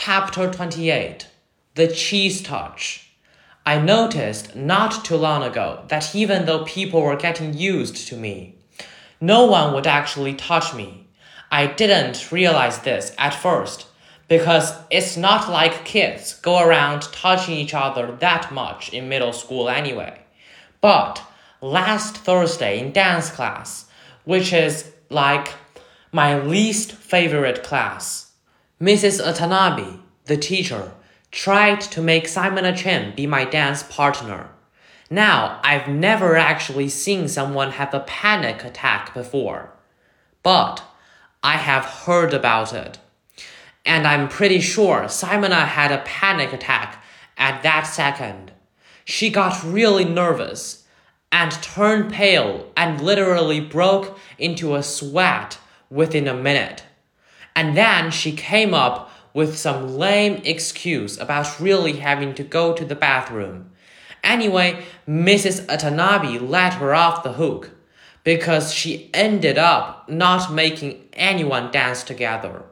Chapter 28 The Cheese Touch. I noticed not too long ago that even though people were getting used to me, no one would actually touch me. I didn't realize this at first because it's not like kids go around touching each other that much in middle school anyway. But last Thursday in dance class, which is like my least favorite class, Mrs. Atanabi, the teacher, tried to make Ximena Chin be my dance partner. Now, I've never actually seen someone have a panic attack before, but I have heard about it. And I'm pretty sure Ximena had a panic attack at that second. She got really nervous and turned pale and literally broke into a sweat within a minute. And then she came up with some lame excuse about really having to go to the bathroom. Anyway, Mrs. Atanabi let her off the hook because she ended up not making anyone dance together.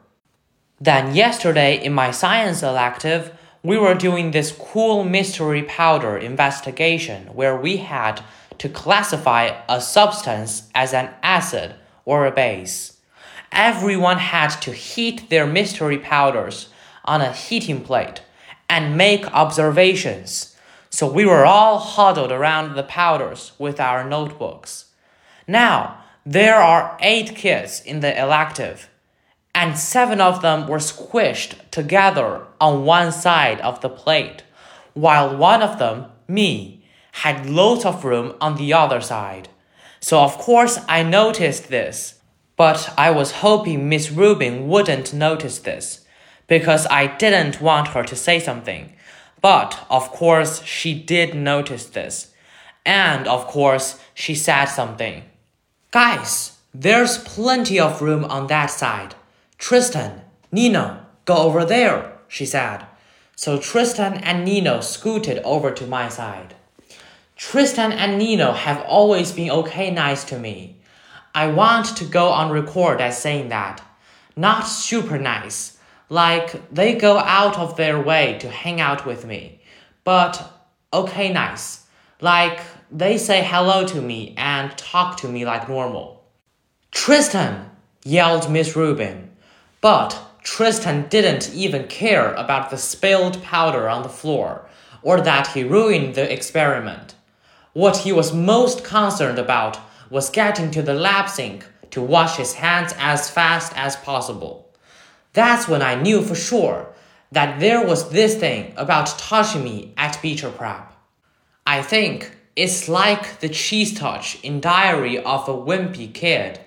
Then, yesterday in my science elective, we were doing this cool mystery powder investigation where we had to classify a substance as an acid or a base. Everyone had to heat their mystery powders on a heating plate and make observations. So we were all huddled around the powders with our notebooks. Now, there are eight kids in the elective, and seven of them were squished together on one side of the plate, while one of them, me, had loads of room on the other side. So, of course, I noticed this. But I was hoping Miss Rubin wouldn't notice this, because I didn't want her to say something. But, of course, she did notice this. And, of course, she said something. Guys, there's plenty of room on that side. Tristan, Nino, go over there, she said. So Tristan and Nino scooted over to my side. Tristan and Nino have always been okay nice to me. I want to go on record as saying that. Not super nice, like they go out of their way to hang out with me, but okay nice, like they say hello to me and talk to me like normal. Tristan! yelled Miss Rubin. But Tristan didn't even care about the spilled powder on the floor or that he ruined the experiment. What he was most concerned about was getting to the lab sink to wash his hands as fast as possible. That's when I knew for sure that there was this thing about touching me at Beecher Prep. I think it's like the cheese touch in Diary of a Wimpy Kid.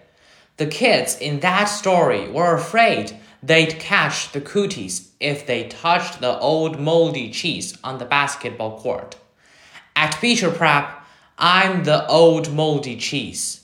The kids in that story were afraid they'd catch the cooties if they touched the old moldy cheese on the basketball court. At Beecher Prep, I'm the old moldy cheese.